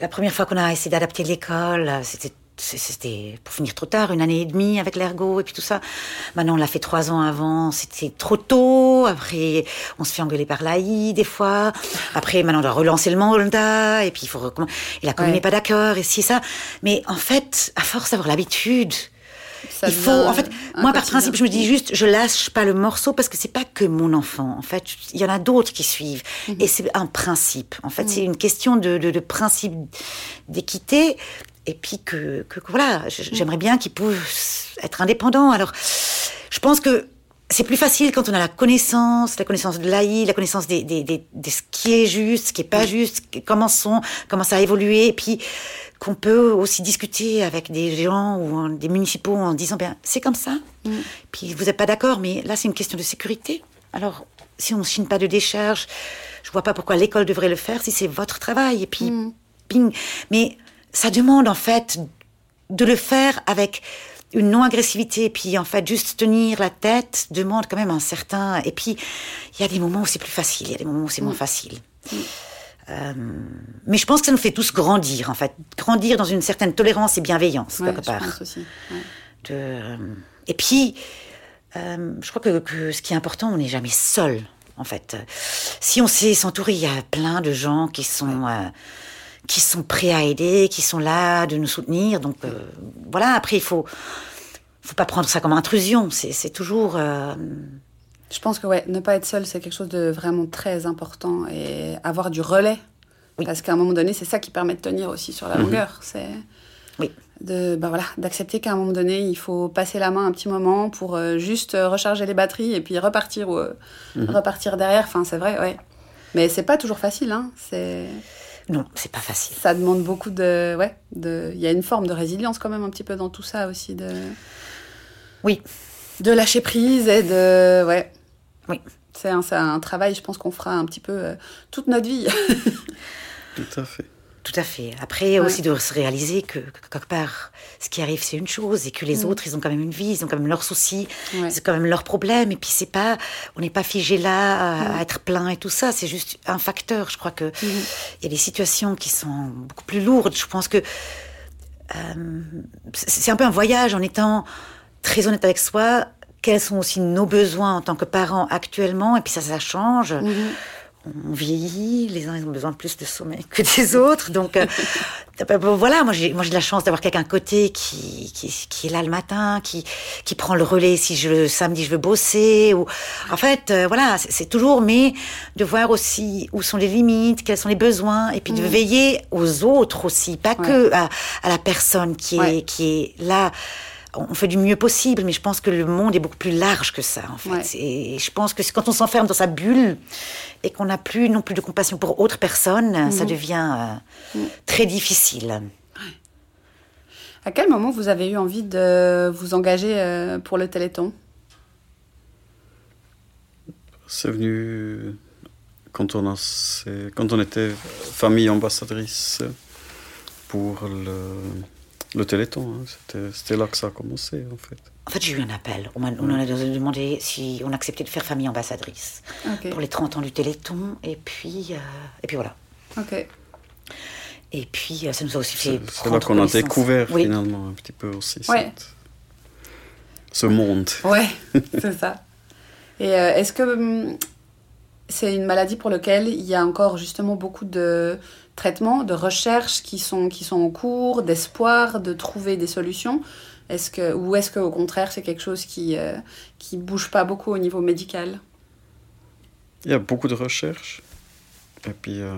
la première fois qu'on a essayé d'adapter l'école, c'était. C'était pour finir trop tard, une année et demie avec l'ergot et puis tout ça. Maintenant, on l'a fait trois ans avant, c'était trop tôt. Après, on se fait engueuler par l'AI des fois. Après, maintenant, on doit relancer le mandat et puis il faut recommencer. Et la commune Ouais. n'est pas d'accord et si ça. Mais en fait, à force d'avoir l'habitude, Ça il faut, en fait, moi par principe, je me dis juste, je lâche pas le morceau parce que c'est pas que mon enfant. En fait, il y en a d'autres qui suivent, Mhm. et c'est un principe. En fait, c'est une question de, de, de principe d'équité, et puis que, que, que voilà, Mhm. j'aimerais bien qu'ils puissent être indépendants. Alors, je pense que c'est plus facile quand on a la connaissance, la connaissance de l'AI, la connaissance des, des, des, de ce qui est juste, ce qui est pas juste, comment sont, comment ça a évolué, et puis qu'on peut aussi discuter avec des gens ou en- des municipaux en disant bien c'est comme ça. Puis vous n'êtes pas d'accord, mais là c'est une question de sécurité. Alors si on ne chine pas de décharge, je vois pas pourquoi l'école devrait le faire si c'est votre travail. Et puis ping. Mais ça demande en fait de le faire avec une non-agressivité, puis en fait juste tenir la tête demande quand même un certain. Et puis il y a des moments où c'est plus facile, il y a des moments où c'est moins facile. Euh, mais je pense que ça nous fait tous grandir en fait, grandir dans une certaine tolérance et bienveillance Ouais, quelque part. pense aussi. ouais. De, euh, et puis, euh, je crois que, que ce qui est important, on n'est jamais seul, en fait. Si on sait s'entourer, il y a plein de gens qui sont, qui sont prêts à aider, qui sont là de nous soutenir. Donc, voilà, après, il faut, faut pas prendre ça comme intrusion. C'est toujours... Je pense que ouais, ne pas être seul, c'est quelque chose de vraiment très important et avoir du relais. Oui. Parce qu'à un moment donné, c'est ça qui permet de tenir aussi sur la longueur. C'est Oui. de bah voilà, d'accepter qu'à un moment donné, il faut passer la main un petit moment pour euh, juste euh, recharger les batteries et puis repartir ou euh, repartir derrière. Enfin, c'est vrai, ouais. Mais c'est pas toujours facile, hein. C'est non, c'est pas facile. ça demande beaucoup de ouais, de il y a une forme de résilience quand même un petit peu dans tout ça aussi de Oui, de lâcher prise et de ouais. Oui. C'est un, travail, je pense qu'on fera un petit peu euh, toute notre vie. Tout à fait. tout à fait. Après, Ouais. aussi de se réaliser que, que quelque part, ce qui arrive, c'est une chose, et que les autres, ils ont quand même une vie, ils ont quand même leurs soucis, Ouais. c'est quand même leurs problèmes, et puis c'est pas, on n'est pas figé là à, à être plein et tout ça, c'est juste un facteur. Je crois que il y a des situations qui sont beaucoup plus lourdes. Je pense que euh, c'est un peu un voyage en étant très honnête avec soi. Quels sont aussi nos besoins en tant que parents actuellement, et puis ça, ça change. on vieillit, les uns ils ont besoin de plus de sommeil que des autres. Donc euh, voilà, moi j'ai moi j'ai de la chance d'avoir quelqu'un à côté qui, qui, qui est là le matin, qui qui prend le relais si je le samedi je veux bosser ou en fait euh, voilà c'est toujours mais de voir aussi où sont les limites, quels sont les besoins et puis de mmh. veiller aux autres aussi, pas que à, à, la personne qui est qui est là on fait du mieux possible, mais je pense que le monde est beaucoup plus large que ça, en fait. Et je pense que quand on s'enferme dans sa bulle et qu'on n'a plus non plus de compassion pour autres personnes, ça mhm. devient euh, mhm. très difficile. À quel moment vous avez eu envie de vous engager euh, pour le Téléthon? C'est venu quand on, a, quand on était famille ambassadrice pour le le Téléthon, hein, c'était là que ça a commencé en fait. En fait, j'ai eu un appel. On, on a demandé si on acceptait de faire famille ambassadrice pour les 30 ans du Téléthon. Et puis, euh, et puis voilà. Ok. Et puis, euh, ça nous a aussi fait. C'est là qu'on a découvert finalement un petit peu aussi ce monde. Ouais, c'est ça. Et euh, est-ce que hum, c'est une maladie pour laquelle il y a encore justement beaucoup de traitements, de recherches qui sont, qui sont en cours, d'espoir de trouver des solutions est-ce que, Ou est-ce qu'au contraire, c'est quelque chose qui ne euh, qui bouge pas beaucoup au niveau médical? Il y a beaucoup de recherches. Et puis, euh,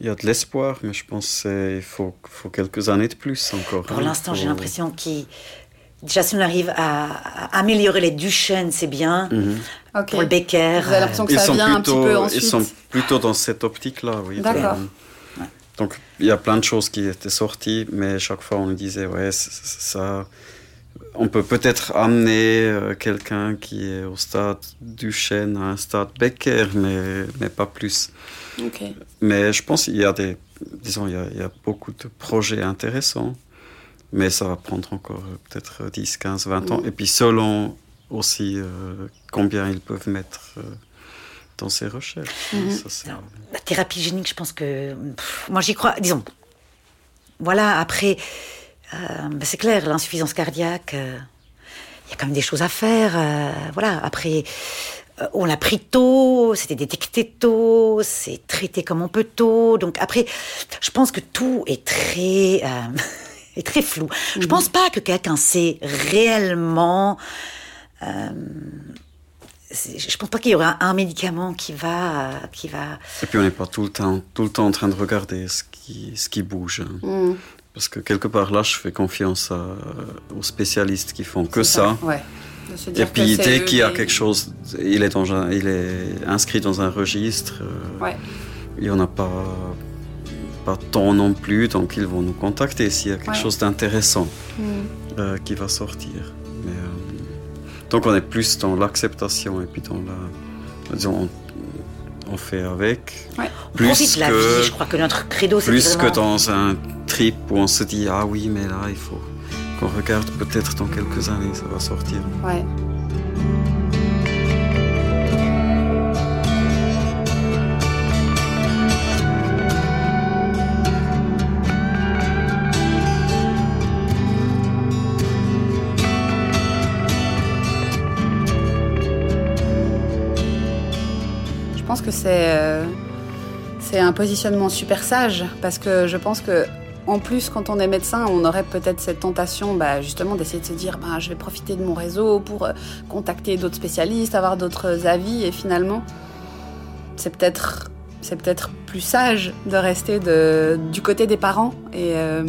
il y a de l'espoir, mais je pense qu'il faut, faut quelques années de plus encore. Pour hein, l'instant, j'ai l'impression qu'il Déjà, si on arrive à, améliorer les Duchenne, c'est bien. Mhm. Pour le Becker. Vous avez l'impression que ça vient un petit peu ensuite Ils sont plutôt dans cette optique-là, oui. D'accord. Donc, il y a plein de choses qui étaient sorties, mais chaque fois, on nous disait, ouais, ça... On peut peut-être amener euh, quelqu'un qui est au stade Duchenne à un stade Becker, mais, mais pas plus. Mais je pense qu'il y a des... Disons, il y a, il y a beaucoup de projets intéressants. Mais ça va prendre encore euh, peut-être 10, 15, 20 ans. Mm. Et puis selon aussi euh, combien ils peuvent mettre euh, dans ces recherches. Mm-hmm. la thérapie génique, je pense que... moi j'y crois, disons. Voilà, après, ben, c'est clair, l'insuffisance cardiaque, il y a quand même des choses à faire. voilà, après... on l'a pris tôt, c'était détecté tôt, c'est traité comme on peut tôt. Donc après, je pense que tout est très est très flou. Je Je mhm. pense pas que quelqu'un sait réellement. Euh, je pense pas qu'il y aura un médicament qui va, qui va. Et puis on n'est pas tout le temps, tout le temps en train de regarder ce qui, ce qui bouge. Hein. Mhm. Parce que quelque part là, je fais confiance aux spécialistes qui font que ça. Ouais. Et puis dès qu'il y a quelque chose, il est, dans il est inscrit dans un registre. Euh, ouais. Il n'y en a pas pas tant non plus, donc ils vont nous contacter s'il y a quelque chose d'intéressant mm. euh, qui va sortir. Mais, euh, donc on est plus dans l'acceptation et puis dans la... Disons, on, fait avec. Plus que, la vie, je crois que notre credo, c'est Plus que dans un trip où on se dit, ah oui, mais là, il faut qu'on regarde peut-être dans quelques années, ça va sortir. Ouais. Que c'est euh, c'est un positionnement super sage parce que je pense que en plus, quand on est médecin, on aurait peut-être cette tentation, bah, justement, d'essayer de se dire, bah, je vais profiter de mon réseau pour euh, contacter d'autres spécialistes, avoir d'autres avis, et finalement, c'est peut-être c'est peut-être plus sage de rester de, du côté des parents et euh,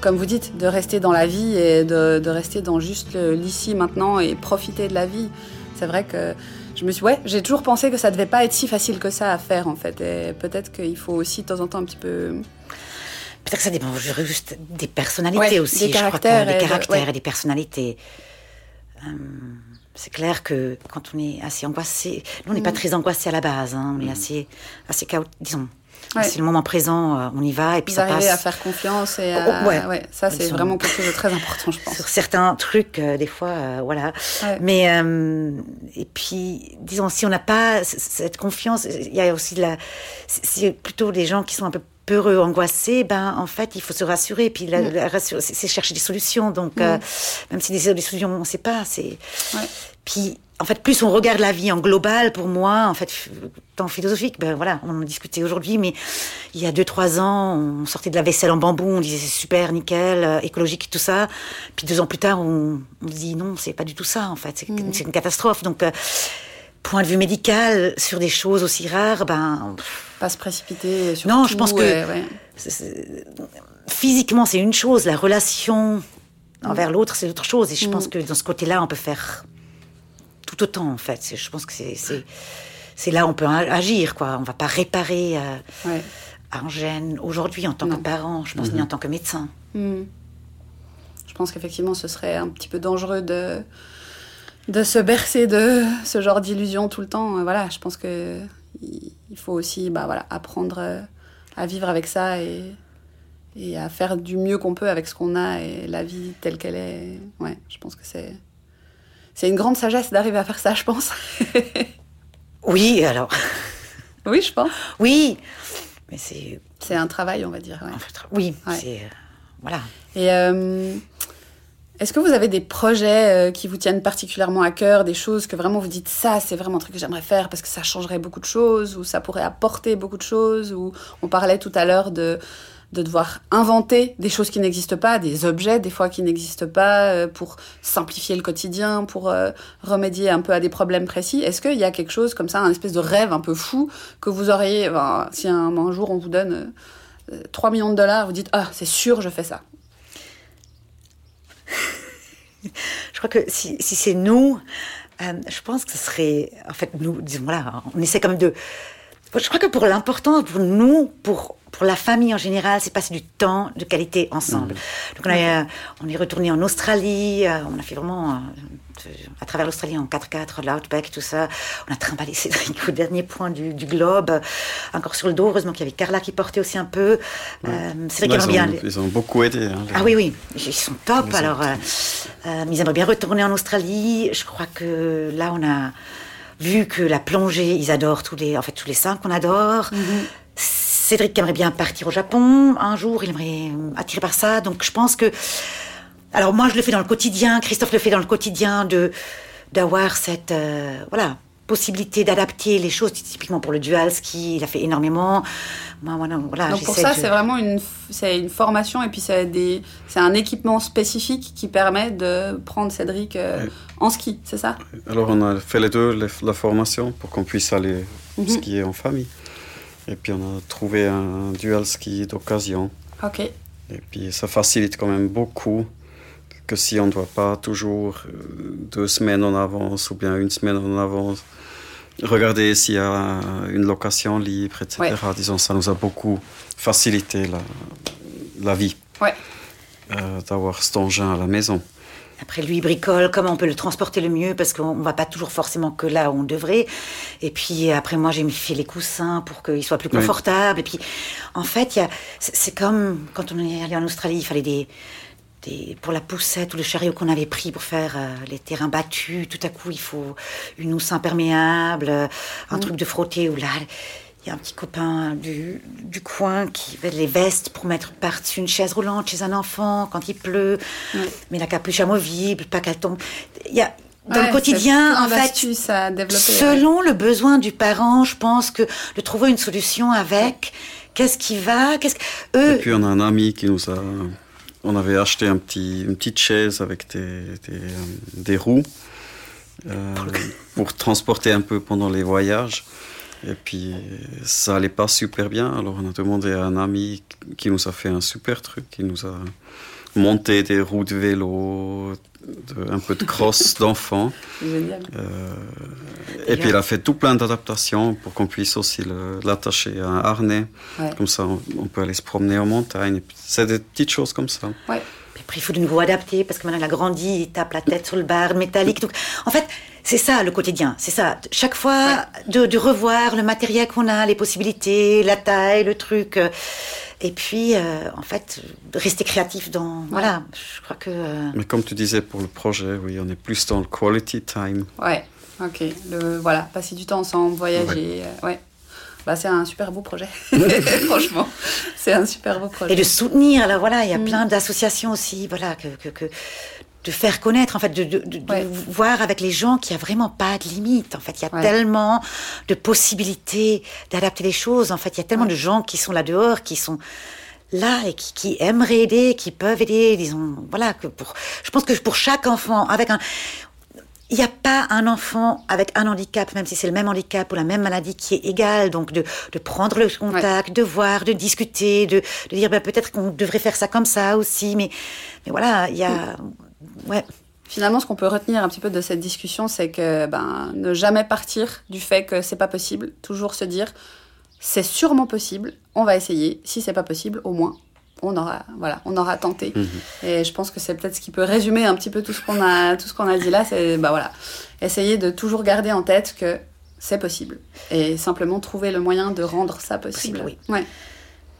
comme vous dites, de rester dans la vie et de rester dans juste l'ici maintenant et profiter de la vie. C'est vrai que je me suis, ouais, j'ai toujours pensé que ça devait pas être si facile que ça à faire en fait. Et peut-être qu'il faut aussi de temps en temps un petit peu. Peut-être que ça dépend juste des personnalités aussi. Des caractères, des caractères et des personnalités. Euh, c'est clair que quand on est assez angoissé, nous on n'est pas mm. très angoissé à la base, hein, on est mm. assez, assez chaotique, disons, c'est le moment présent, euh, on y va et puis Vous ça passe. à faire confiance et à... Oh, ouais. ça c'est vraiment quelque chose de très important, je pense. Sur certains trucs, euh, des fois, euh, voilà. Mais et puis, disons, si on n'a pas cette confiance, il y a aussi de la, c'est plutôt les gens qui sont un peu peureux, angoissés, ben en fait il faut se rassurer. Puis mm. c'est chercher des solutions. Donc mm. même si des solutions on ne sait pas, c'est. Puis en fait, plus on regarde la vie en global, pour moi, en fait, tant philosophique, ben voilà, on en discutait aujourd'hui, mais il y a deux, trois ans, on sortait de la vaisselle en bambou, on disait c'est super, nickel, euh, écologique, tout ça. Puis deux ans plus tard, on, on dit non, c'est pas du tout ça, en fait, c'est Mm. une catastrophe. Donc, euh, point de vue médical, sur des choses aussi rares, ben, Pas se précipiter sur Non, tout, je pense que- ouais, ouais. physiquement, c'est une chose, la relation envers l'autre, c'est autre chose. Et je pense que dans ce côté-là, on peut faire tout autant, en fait. Je pense que c'est- là où on peut agir, quoi. On va pas réparer euh, ouais. un gène aujourd'hui en tant Non. que parent, je pense, ni en tant que médecin. Hmm. Je pense qu'effectivement, ce serait un petit peu dangereux de, de se bercer de ce genre d'illusions tout le temps. Voilà, je pense que il il faut aussi bah, voilà, apprendre euh, à vivre avec ça et, et à faire du mieux qu'on peut avec ce qu'on a et la vie telle qu'elle est. Ouais, je pense que c'est c'est une grande sagesse d'arriver à faire ça, je pense. Oui, alors, oui, je pense. oui, mais c'est. C'est un travail, on va dire. ouais. en fait, oui, Ouais. c'est. euh, voilà. Et euh, est-ce que vous avez des projets euh, qui vous tiennent particulièrement à cœur, des choses que vraiment vous dites ça, c'est vraiment un truc que j'aimerais faire parce que ça changerait beaucoup de choses ou ça pourrait apporter beaucoup de choses ou on parlait tout à l'heure de de devoir inventer des choses qui n'existent pas, des objets des fois qui n'existent pas euh, pour simplifier le quotidien, pour euh, remédier un peu à des problèmes précis. Est-ce qu'il y a quelque chose comme ça, un espèce de rêve un peu fou que vous auriez, si un, jour on vous donne euh, 3 millions de dollars, vous dites ah c'est sûr je fais ça. Je crois que si, si c'est nous, euh, je pense que ce serait, en fait, nous, disons, voilà, on essaie quand même de. Je crois que pour l'important, pour nous, pour, pour la famille en général, c'est passer du temps de qualité ensemble. Donc on, a, euh, on est retourné en Australie, euh, on a fait vraiment euh, à travers l'Australie en 4x4, l'Outback, tout ça. On a trimballé Cédric au dernier point du, du globe, euh, encore sur le dos. Heureusement qu'il y avait Carla qui portait aussi un peu. Euh, Cédric Là, aimerait ils, bien. ils ont beaucoup aidé. hein, les- ah oui, oui, ils sont top. Ils sont Alors, euh, euh, ils aimeraient bien retourner en Australie. Je crois que là, on a vu que la plongée, ils adorent tous les, en fait, tous les cinq qu'on adore. Cédric aimerait bien partir au Japon un jour. Il aimerait euh, attiré par ça. Donc, je pense que, alors moi, je le fais dans le quotidien. Christophe le fait dans le quotidien de d'avoir cette, euh, voilà. Possibilité d'adapter les choses, typiquement pour le dual ski, il a fait énormément. Moi, voilà, voilà, Donc pour ça, de- c'est vraiment une, c'est une formation et puis c'est des, c'est un équipement spécifique qui permet de prendre Cédric euh, Oui. en ski, c'est ça? Alors on a fait les deux, les- la formation, pour qu'on puisse aller Mhm. skier en famille. Et puis on a trouvé un dual ski d'occasion. Ok. Et puis ça facilite quand même beaucoup que si on ne doit pas toujours euh, deux semaines en avance ou bien une semaine en avance regarder s'il y a une location libre, etc. Ouais. Disons, ça nous a beaucoup facilité la, la vie Ouais. euh, d'avoir cet engin à la maison. Après, lui, il bricole, comment on peut le transporter le mieux, parce qu'on ne va pas toujours forcément que là où on devrait. Et puis, après, moi, j'ai mis fait les coussins pour qu'il soit plus Oui. confortable. Et puis, en fait, il y a- c'est comme quand on est allé en Australie, il fallait des, des- pour la poussette ou le chariot qu'on avait pris pour faire euh, les terrains battus. Tout à coup, il faut une housse imperméable, un truc de frotter. Ou là, y a un petit copain du, du coin qui fait les vestes pour mettre par-dessus une chaise roulante chez un enfant quand il pleut. Mais la capuche amovible, pas qu'elle tombe. Il y a, dans Ouais, le quotidien, en fait, à selon le besoin du parent, je pense que de trouver une solution avec qu'est-ce qui va, qu'est-ce que Et eux. puis on a un ami qui nous a... On avait acheté un petit, une petite chaise avec des, des, des roues euh, pour transporter un peu pendant les voyages. Et puis ça allait pas super bien. Alors on a demandé à un ami qui nous a fait un super truc. Il nous a monté des roues de vélo, de- un peu de cross d'enfants. C'est Génial. Euh, et puis il a fait tout plein d'adaptations pour qu'on puisse aussi l'attacher à un harnais. Ouais. Comme ça, on, on peut aller se promener en montagne. C'est des petites choses comme ça. Ouais. Puis après, il faut de nouveau adapter parce que maintenant il a grandi, il tape la tête sur le bar métallique. Donc, en fait, c'est ça le quotidien. C'est ça. Chaque fois, de, de revoir le matériel qu'on a, les possibilités, la taille, le truc. euh, Et puis, euh, en fait, de rester créatif dans. Voilà. Je crois que. euh, Mais comme tu disais pour le projet, oui, on est plus dans le quality time. Ouais. Ok. Le, voilà, passer du temps ensemble, voyager. euh, Ouais. Bah, c'est un super beau projet. Franchement, c'est un super beau projet. Et de soutenir, alors voilà, il y a Mm. plein d'associations aussi, voilà, que, que, que- de faire connaître, en fait, de, de, de, de Ouais. voir avec les gens qu'il y a vraiment pas de limite. En fait, il y a Ouais. tellement de possibilités d'adapter les choses. En fait, il y a tellement Ouais. de gens qui sont là dehors, qui sont là et qui, qui aimeraient aider, qui peuvent aider. Disons, voilà, que pour, je pense que pour chaque enfant, avec un, il n'y a pas un enfant avec un handicap, même si c'est le même handicap ou la même maladie, qui est égal. Donc, de, de prendre le contact, de voir, de discuter, de, de dire ben, peut-être qu'on devrait faire ça comme ça aussi. Mais, mais voilà, il y a. Ouais. Finalement, ce qu'on peut retenir un petit peu de cette discussion, c'est que ben, ne jamais partir du fait que c'est pas possible. Toujours se dire, c'est sûrement possible. On va essayer. Si c'est pas possible, au moins, on aura, voilà, on aura tenté. Mhm. Et je pense que c'est peut-être ce qui peut résumer un petit peu tout ce qu'on a, tout ce qu'on a dit là. C'est, bah voilà, essayer de toujours garder en tête que c'est possible et simplement trouver le moyen de rendre ça possible. Possible, Ouais.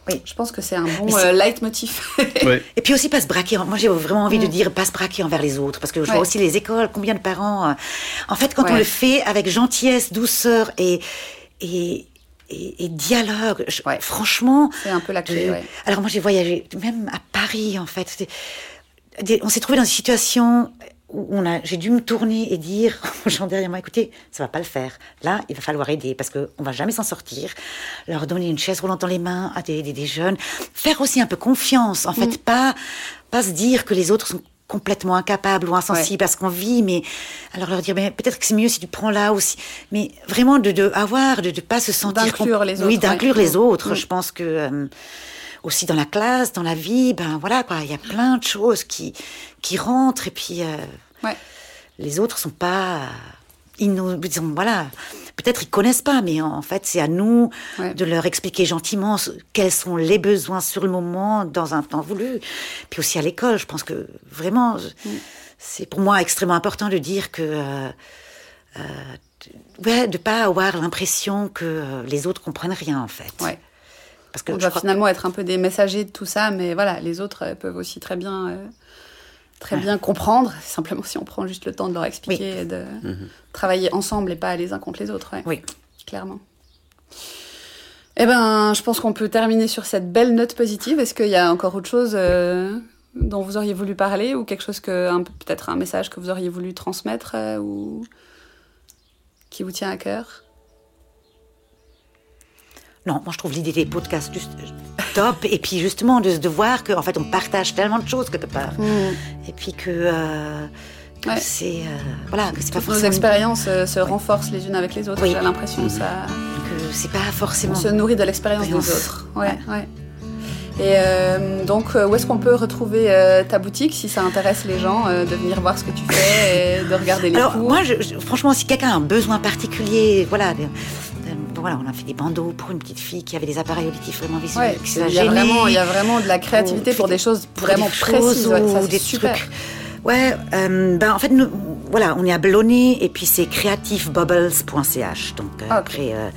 Oui. Je pense que c'est un bon euh, leitmotiv. Ouais. Et puis aussi pas se braquer. Moi, j'ai vraiment envie de Mm. dire pas se braquer envers les autres, parce que je Ouais. vois aussi les écoles, combien de parents. euh, En fait, quand on le fait avec gentillesse, douceur et et, et, et dialogue, je- Ouais. franchement. c'est un peu la clé. Ouais. Alors moi, j'ai voyagé même à Paris, en fait. C'était- des- on s'est trouvé dans une situation où on a, j'ai dû me tourner et dire aux gens derrière moi, écoutez, ça va pas le faire. Là, il va falloir aider parce que on va jamais s'en sortir. Leur donner une chaise roulante dans les mains à des, des, des jeunes. Faire aussi un peu confiance. En fait, Mm. pas, pas se dire que les autres sont complètement incapables ou insensibles Ouais. à ce qu'on vit, mais alors leur dire, mais peut-être que c'est mieux si tu prends là aussi. Mais vraiment de, de avoir, de, de pas se sentir D'inclure les Oui, autres, d'inclure ouais. les autres. Mm. Je pense que euh, aussi dans la classe, dans la vie, ben voilà quoi, il y a plein de choses qui qui rentrent et puis euh, Ouais. les autres sont pas ils nous disons voilà peut-être ils connaissent pas mais en fait c'est à nous Ouais. de leur expliquer gentiment ce- quels sont les besoins sur le moment dans un temps voulu puis aussi à l'école je pense que vraiment je- c'est pour moi extrêmement important de dire que euh, euh, de- ouais de pas avoir l'impression que euh, les autres comprennent rien en fait Ouais. Parce que On doit finalement être un peu des messagers de tout ça, mais voilà, les autres euh, peuvent aussi très bien, euh, très Ouais. bien comprendre. Simplement, si on prend juste le temps de leur expliquer et de travailler ensemble et pas les uns contre les autres. ouais. Oui. Clairement. Eh ben, je pense qu'on peut terminer sur cette belle note positive. Est-ce qu'il y a encore autre chose euh, dont vous auriez voulu parler ou quelque chose que, peut-être un message que vous auriez voulu transmettre euh, ou qui vous tient à cœur? Non, moi je trouve l'idée des podcasts juste euh, top. Et puis justement de, de voir qu'en fait on partage tellement de choses quelque part. Et puis que, euh, que Ouais. c'est euh, voilà que c'est pas Toutes nos forcément expériences euh, se renforcent les unes avec les autres. Oui. J'ai l'impression que ça. que c'est pas On forcément. se nourrit de l'expérience des autres. Ouais, ouais. Et euh, donc, où est-ce qu'on peut retrouver euh, ta boutique si ça intéresse les gens euh, de venir voir ce que tu fais et de regarder les Alors cours? moi, je, je- franchement, si quelqu'un a un besoin particulier, voilà. Voilà, on a fait des bandeaux pour une petite fille qui avait des appareils auditifs vraiment visuels. Ouais, qui il y, a vraiment, il y a vraiment de la créativité Ou- pour des choses vraiment précises. ouais, ça, ou c'est des super. trucs. Ouais, euh, ben en fait, nous, voilà, on est à Bellonnet et puis c'est creativebubbles.ch. Donc euh, Ah, ok. après, euh,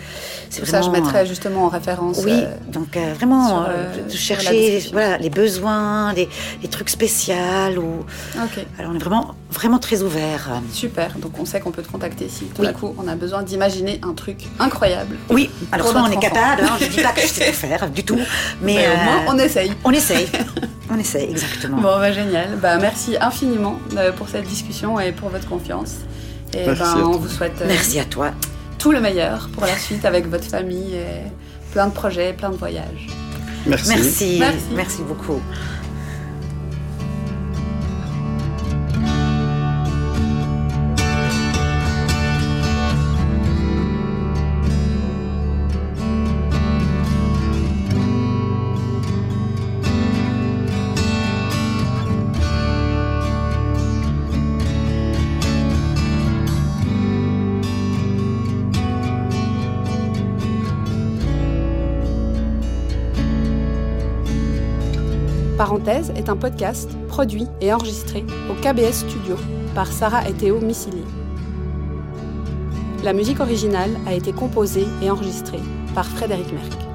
c'est Tout ça, je vraiment, mettrai justement en référence. Oui, euh, donc euh, vraiment euh, euh, chercher voilà, les besoins, des trucs spéciaux. Ou... Alors on est vraiment, vraiment très ouvert. super. Donc, on sait qu'on peut te contacter si tout Oui. d'un coup on a besoin d'imaginer un truc incroyable. Oui, alors soit on est enfant. capable, hein, je dis pas que je sais tout faire du tout, mais, Mais au euh, moins, on essaye. on essaye. on essaye, exactement. Bon, bah, génial. Bah, merci infiniment euh, pour cette discussion et pour votre confiance. Et Merci ben, on vous souhaite euh, Merci à toi. tout le meilleur pour la suite avec votre famille et plein de projets, plein de voyages. Merci. Merci, Merci. merci beaucoup. Parenthèse est un podcast produit et enregistré au KBS Studio par Sarah et Théo Missili. La musique originale a été composée et enregistrée par Frédéric Merck.